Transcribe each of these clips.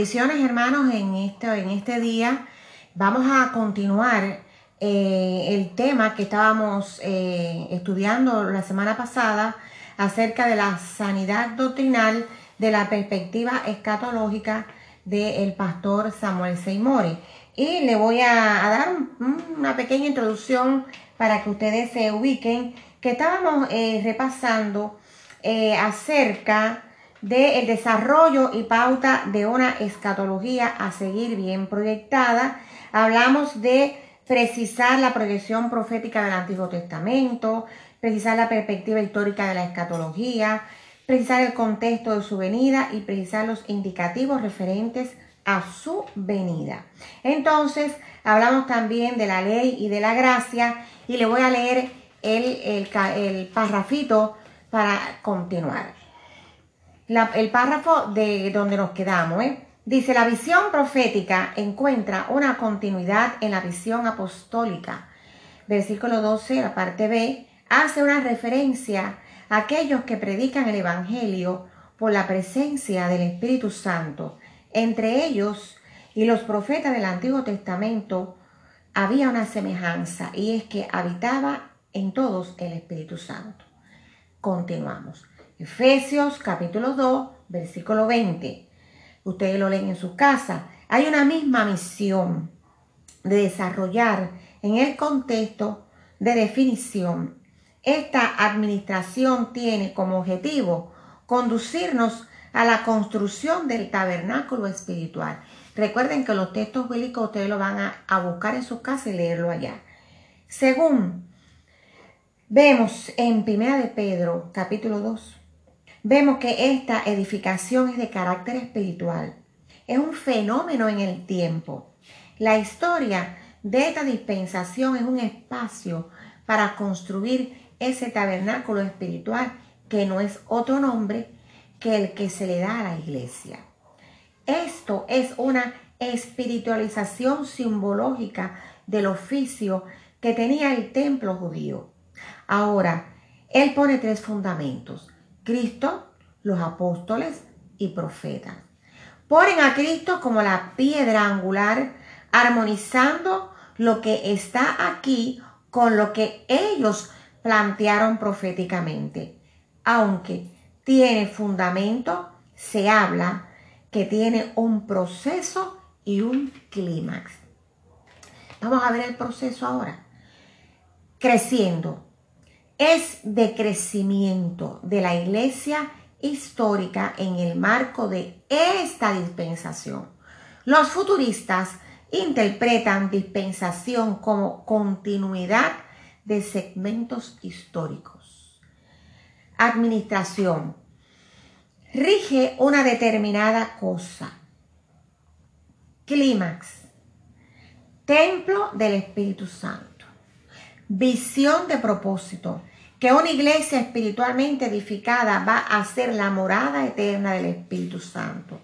Hermanos en este, en este día. Vamos a continuar eh, el tema que estábamos eh, estudiando la semana pasada acerca de la sanidad doctrinal de la perspectiva escatológica del pastor Samuel Seymour. Y le voy a, dar una pequeña introducción para que ustedes se ubiquen, que estábamos eh, repasando acerca del desarrollo y pauta de una escatología a seguir bien proyectada. Hablamos de precisar la proyección profética del Antiguo Testamento, precisar la perspectiva histórica de la escatología, precisar el contexto de su venida y precisar los indicativos referentes a su venida. Entonces, hablamos también de la ley y de la gracia y le voy a leer el, el, para continuar el párrafo de donde nos quedamos, ¿eh? Dice, la visión profética encuentra una continuidad en la visión apostólica. Versículo 12, la parte B, hace una referencia a aquellos que predican el Evangelio por la presencia del Espíritu Santo. Entre ellos y los profetas del Antiguo Testamento había una semejanza y es que habitaba en todos el Espíritu Santo. Continuamos. Efesios capítulo 2, versículo 20. Ustedes lo leen en su casa. Hay una misma misión de desarrollar en el contexto de definición. Esta administración tiene como objetivo conducirnos a la construcción del tabernáculo espiritual. Recuerden que los textos bíblicos ustedes lo van a, a buscar en su casa y leerlo allá. Según vemos en Primera de Pedro, capítulo 2, vemos que esta edificación es de carácter espiritual. Es un fenómeno en el tiempo. La historia de esta dispensación es un espacio para construir ese tabernáculo espiritual que no es otro nombre que el que se le da a la iglesia. Esto es una espiritualización simbológica del oficio que tenía el templo judío. Ahora, él pone tres fundamentos. Cristo, los apóstoles y profetas. Ponen a Cristo como la piedra angular, armonizando lo que está aquí con lo que ellos plantearon proféticamente. Aunque tiene fundamento, se habla que tiene un proceso y un clímax. Vamos a ver el proceso ahora. Creciendo, es de crecimiento de la iglesia histórica en el marco de esta dispensación. Los futuristas interpretan dispensación como continuidad de segmentos históricos. Administración. Rige una determinada cosa. Clímax. Templo del Espíritu Santo. Visión de propósito que una iglesia espiritualmente edificada va a ser la morada eterna del Espíritu Santo.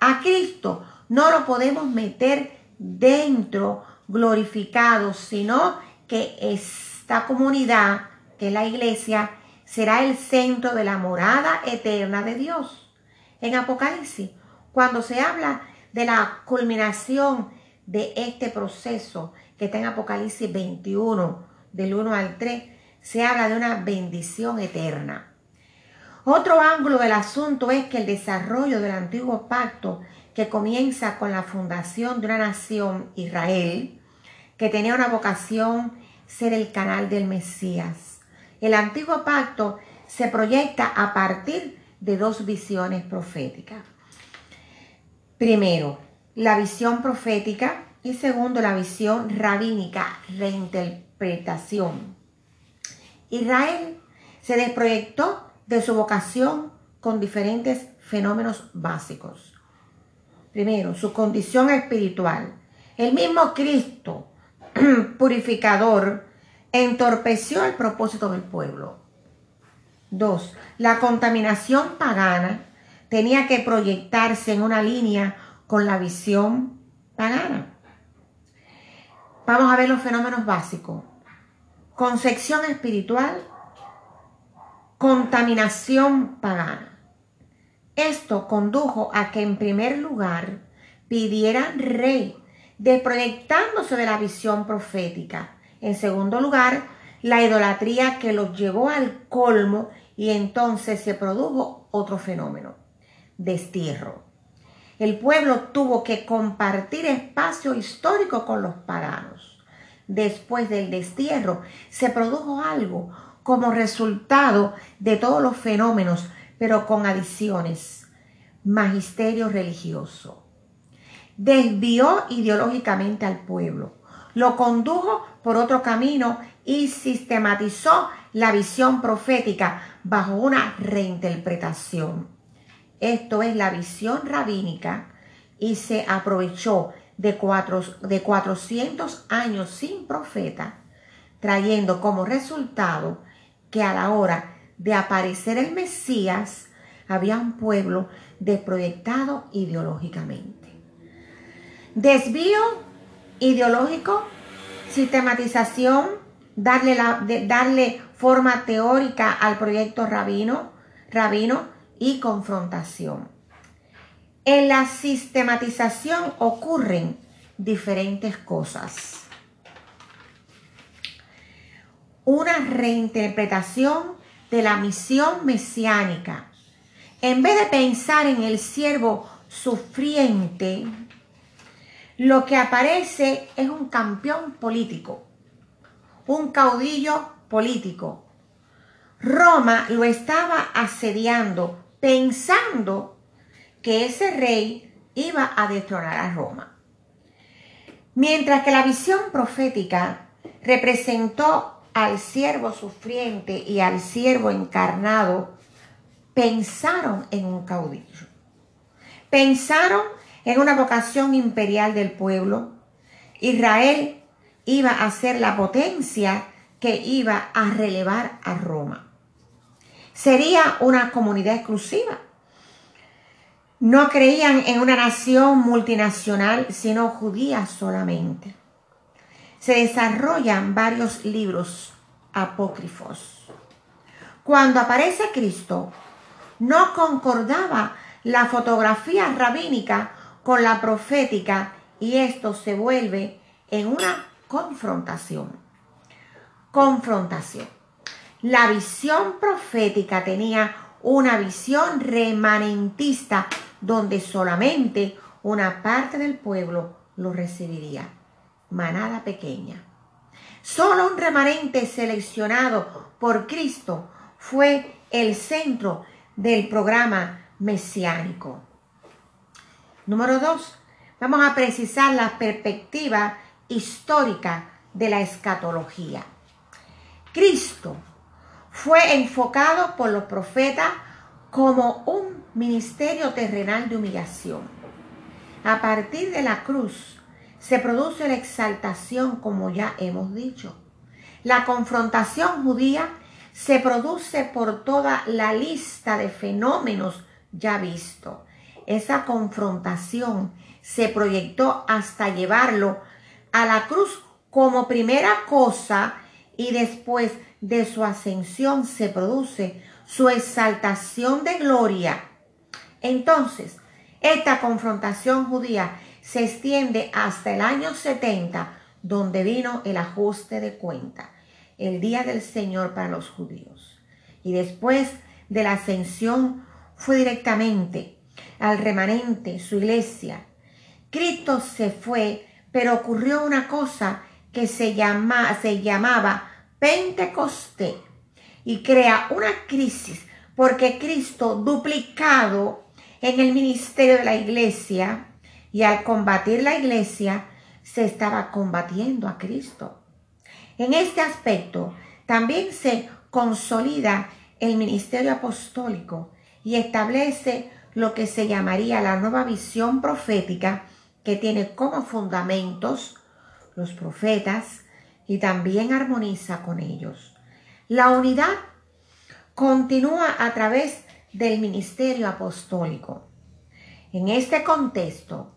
A Cristo no lo podemos meter dentro glorificado, sino que esta comunidad, que es la iglesia, será el centro de la morada eterna de Dios. En Apocalipsis, cuando se habla de la culminación de este proceso que está en Apocalipsis 21, del 1 al 3, se habla de una bendición eterna. Otro ángulo del asunto es que el desarrollo del antiguo pacto, que comienza con la fundación de una nación, Israel, que tenía una vocación ser el canal del Mesías. El antiguo pacto se proyecta a partir de dos visiones proféticas. Primero, la visión profética y segundo, la visión rabínica, Israel se desproyectó de su vocación con diferentes fenómenos básicos. Primero, su condición espiritual. El mismo Cristo, purificador, entorpeció el propósito del pueblo. Dos, la contaminación pagana tenía que proyectarse en una línea con la visión pagana. Vamos a ver los fenómenos básicos concepción espiritual, contaminación pagana. Esto condujo a que en primer lugar pidieran rey, desproyectándose de la visión profética. En segundo lugar, la idolatría que los llevó al colmo y entonces se produjo otro fenómeno, destierro. El pueblo tuvo que compartir espacio histórico con los paganos. Después del destierro se produjo algo como resultado de todos los fenómenos, pero con adiciones. Magisterio religioso. Desvió ideológicamente al pueblo, lo condujo por otro camino y sistematizó la visión profética bajo una reinterpretación. Esto es la visión rabínica y se aprovechó de, cuatro, de 400 años sin profeta, trayendo como resultado que a la hora de aparecer el Mesías había un pueblo desproyectado ideológicamente. Desvío ideológico, sistematización, darle, la, darle forma teórica al proyecto rabino, rabino y confrontación. En la sistematización ocurren diferentes cosas. Una reinterpretación de la misión mesiánica. En vez de pensar en el siervo sufriente, lo que aparece es un campeón político, un caudillo político. Roma lo estaba asediando pensando que ese rey iba a destronar a Roma. Mientras que la visión profética representó al siervo sufriente y al siervo encarnado, pensaron en un caudillo. Pensaron en una vocación imperial del pueblo. Israel iba a ser la potencia que iba a relevar a Roma. Sería una comunidad exclusiva. No creían en una nación multinacional, sino judía solamente. Se desarrollan varios libros apócrifos. Cuando aparece Cristo, no concordaba la fotografía rabínica con la profética y esto se vuelve en una confrontación. Confrontación. La visión profética tenía una visión remanentista donde solamente una parte del pueblo lo recibiría. Manada pequeña. Solo un remanente seleccionado por Cristo fue el centro del programa mesiánico. Número dos, vamos a precisar la perspectiva histórica de la escatología. Cristo fue enfocado por los profetas como un ministerio terrenal de humillación. A partir de la cruz se produce la exaltación, como ya hemos dicho. La confrontación judía se produce por toda la lista de fenómenos ya vistos. Esa confrontación se proyectó hasta llevarlo a la cruz como primera cosa y después de su ascensión se produce su exaltación de gloria. Entonces, esta confrontación judía se extiende hasta el año 70, donde vino el ajuste de cuenta, el día del Señor para los judíos. Y después de la ascensión fue directamente al remanente, su iglesia. Cristo se fue, pero ocurrió una cosa que se, llama, se llamaba Pentecostés y crea una crisis porque Cristo duplicado en el ministerio de la iglesia y al combatir la iglesia se estaba combatiendo a Cristo. En este aspecto también se consolida el ministerio apostólico y establece lo que se llamaría la nueva visión profética que tiene como fundamentos los profetas, y también armoniza con ellos. La unidad continúa a través del ministerio apostólico. En este contexto,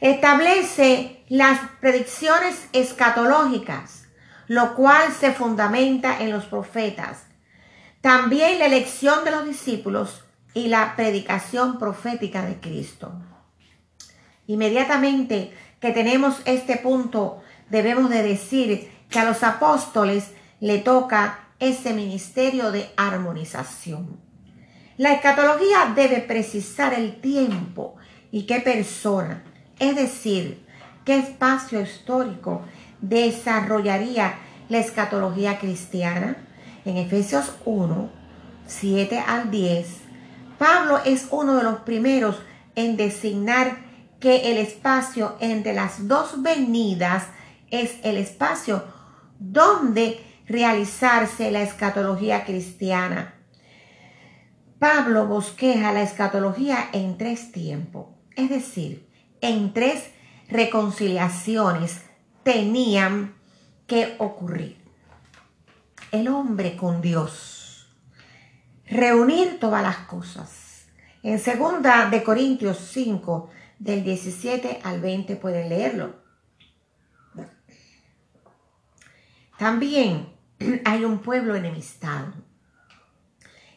establece las predicciones escatológicas, lo cual se fundamenta en los profetas. También la elección de los discípulos y la predicación profética de Cristo. Inmediatamente que tenemos este punto, debemos de decir que a los apóstoles le toca ese ministerio de armonización. La escatología debe precisar el tiempo y qué persona, es decir, qué espacio histórico desarrollaría la escatología cristiana. En Efesios 1, 7 al 10, Pablo es uno de los primeros en designar que el espacio entre las dos venidas es el espacio donde realizarse la escatología cristiana. Pablo bosqueja la escatología en tres tiempos, es decir, en tres reconciliaciones tenían que ocurrir. El hombre con Dios. Reunir todas las cosas. En segunda de Corintios 5, del 17 al 20 pueden leerlo. También hay un pueblo enemistado.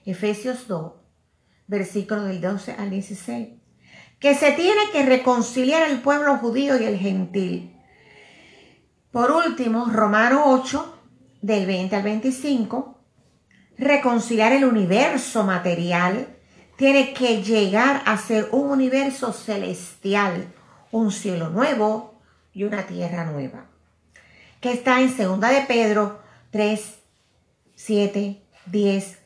Efesios 2, versículo del 12 al 16. Que se tiene que reconciliar el pueblo judío y el gentil. Por último, Romano 8, del 20 al 25. Reconciliar el universo material tiene que llegar a ser un universo celestial, un cielo nuevo y una tierra nueva. Que está en segunda de Pedro 3, 7, 10,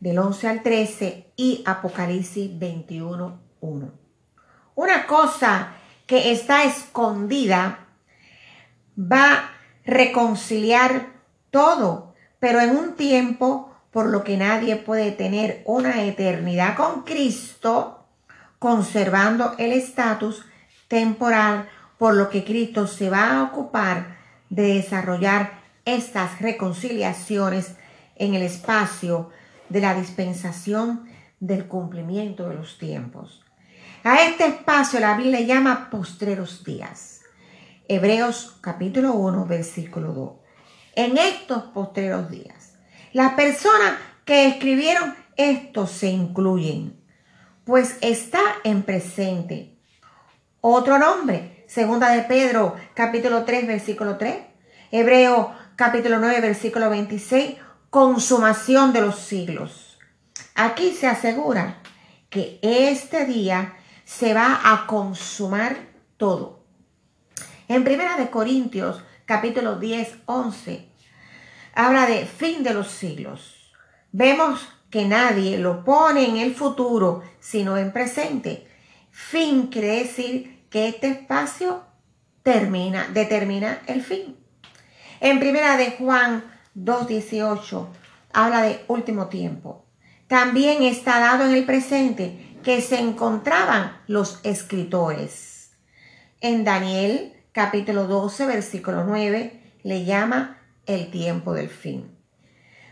del 11 al 13 y Apocalipsis 21, 1. Una cosa que está escondida va a reconciliar todo, pero en un tiempo por lo que nadie puede tener una eternidad con Cristo, conservando el estatus temporal, por lo que Cristo se va a ocupar de desarrollar estas reconciliaciones en el espacio de la dispensación del cumplimiento de los tiempos. A este espacio la Biblia le llama postreros días. Hebreos capítulo 1, versículo 2. En estos postreros días, las personas que escribieron esto se incluyen, pues está en presente. Otro nombre, segunda de Pedro capítulo 3, versículo 3. Hebreo capítulo 9, versículo 26 consumación de los siglos. Aquí se asegura que este día se va a consumar todo. En Primera de Corintios, capítulo 10, 11, habla de fin de los siglos. Vemos que nadie lo pone en el futuro, sino en presente. Fin quiere decir que este espacio termina, determina el fin. En Primera de Juan 2.18 habla de último tiempo. También está dado en el presente que se encontraban los escritores. En Daniel capítulo 12 versículo 9 le llama el tiempo del fin.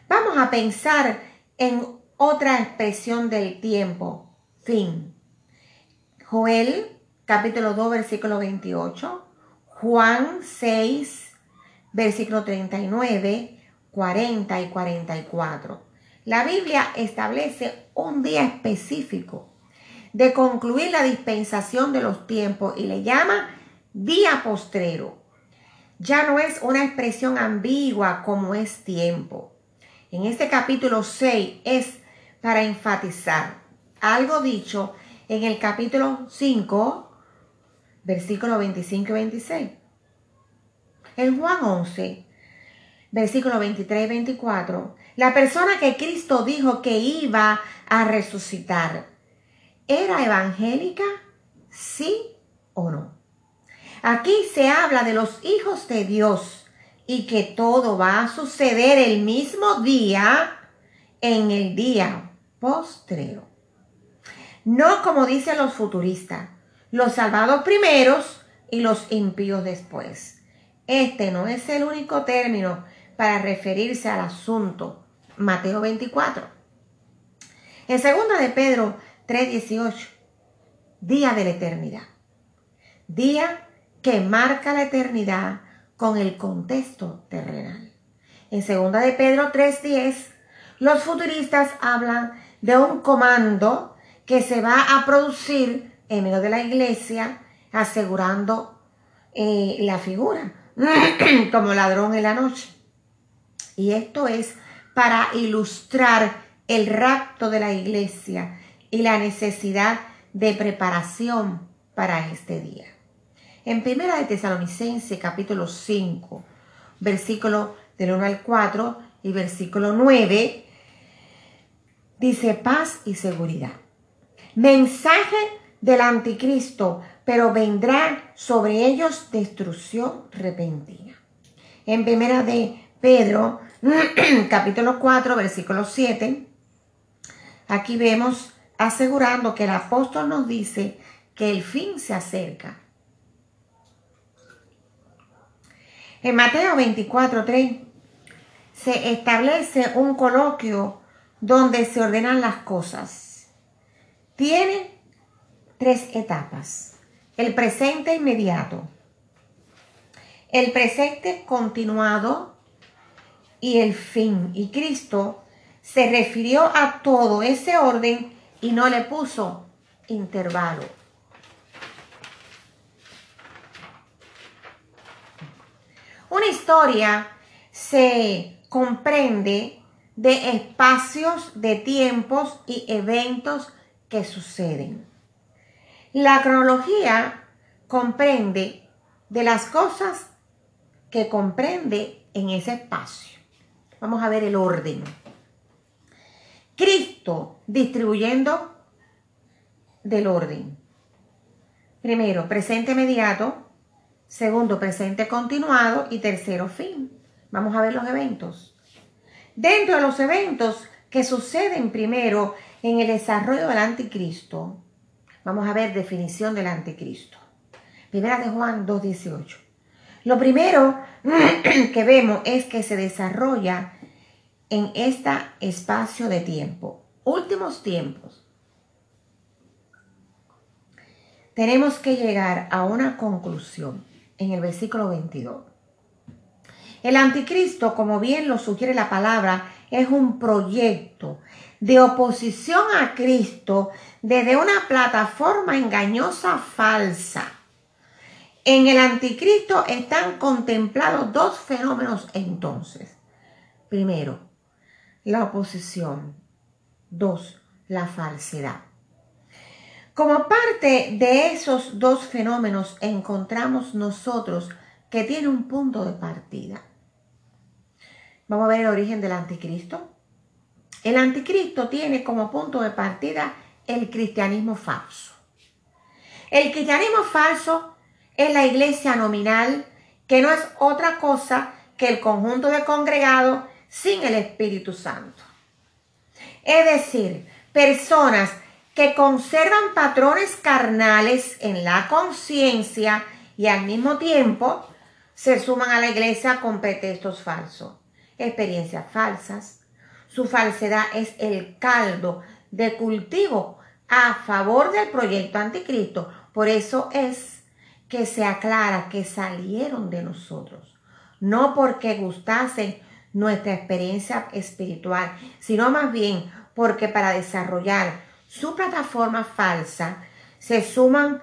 Vamos a pensar en otra expresión del tiempo, fin. Joel capítulo 2 versículo 28, Juan 6 versículo 39, 40 y 44. La Biblia establece un día específico de concluir la dispensación de los tiempos y le llama día postrero. Ya no es una expresión ambigua como es tiempo. En este capítulo 6 es para enfatizar algo dicho en el capítulo 5, versículos 25 y 26. En Juan 11, versículo 23 y 24, la persona que Cristo dijo que iba a resucitar, ¿era evangélica? ¿Sí o no? Aquí se habla de los hijos de Dios y que todo va a suceder el mismo día en el día postrero. No como dicen los futuristas, los salvados primeros y los impíos después. Este no es el único término para referirse al asunto. Mateo 24. En segunda de Pedro 3:18, día de la eternidad. Día que marca la eternidad con el contexto terrenal. En segunda de Pedro 3:10, los futuristas hablan de un comando que se va a producir en medio de la iglesia asegurando eh, la figura, como ladrón en la noche. Y esto es para ilustrar el rapto de la iglesia y la necesidad de preparación para este día. En Primera de Tesalonicense capítulo 5, versículo del 1 al 4 y versículo 9, dice paz y seguridad. Mensaje del anticristo, pero vendrá sobre ellos destrucción repentina. En Primera de Pedro, capítulo 4, versículo 7, aquí vemos asegurando que el apóstol nos dice que el fin se acerca. En Mateo 24, 3 se establece un coloquio donde se ordenan las cosas. Tiene tres etapas. El presente inmediato, el presente continuado y el fin. Y Cristo se refirió a todo ese orden y no le puso intervalo. Una historia se comprende de espacios, de tiempos y eventos que suceden. La cronología comprende de las cosas que comprende en ese espacio. Vamos a ver el orden. Cristo distribuyendo del orden. Primero, presente inmediato. Segundo, presente continuado. Y tercero, fin. Vamos a ver los eventos. Dentro de los eventos que suceden primero en el desarrollo del anticristo, vamos a ver definición del anticristo. Primera de Juan 2.18. Lo primero que vemos es que se desarrolla en este espacio de tiempo, últimos tiempos, tenemos que llegar a una conclusión en el versículo 22. El anticristo, como bien lo sugiere la palabra, es un proyecto de oposición a Cristo desde una plataforma engañosa falsa. En el anticristo están contemplados dos fenómenos entonces. Primero, la oposición. Dos, la falsedad. Como parte de esos dos fenómenos encontramos nosotros que tiene un punto de partida. Vamos a ver el origen del anticristo. El anticristo tiene como punto de partida el cristianismo falso. El cristianismo falso es la iglesia nominal que no es otra cosa que el conjunto de congregados sin el Espíritu Santo. Es decir, personas que conservan patrones carnales en la conciencia y al mismo tiempo se suman a la iglesia con pretextos falsos, experiencias falsas. Su falsedad es el caldo de cultivo a favor del proyecto anticristo. Por eso es que se aclara que salieron de nosotros, no porque gustasen nuestra experiencia espiritual, sino más bien porque para desarrollar su plataforma falsa se suman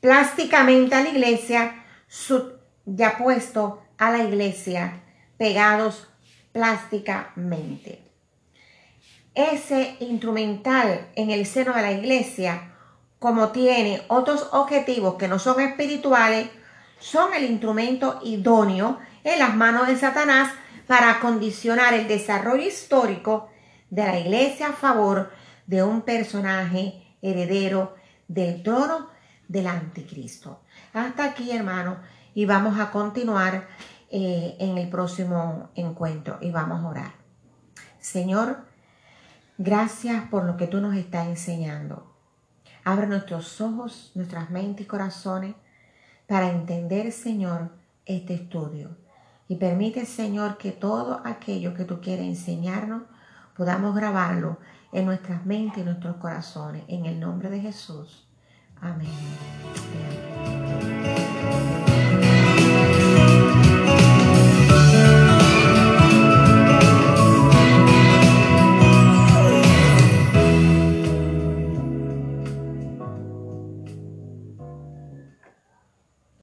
plásticamente a la iglesia, ya puesto a la iglesia, pegados plásticamente. Ese instrumental en el seno de la iglesia, como tiene otros objetivos que no son espirituales, son el instrumento idóneo en las manos de Satanás para condicionar el desarrollo histórico de la iglesia a favor de un personaje heredero del trono del anticristo. Hasta aquí, hermano, y vamos a continuar eh, en el próximo encuentro y vamos a orar. Señor, gracias por lo que tú nos estás enseñando. Abre nuestros ojos, nuestras mentes y corazones para entender, Señor, este estudio y permite, Señor, que todo aquello que tú quieres enseñarnos podamos grabarlo en nuestras mentes y nuestros corazones. En el nombre de Jesús. Amén. Amén.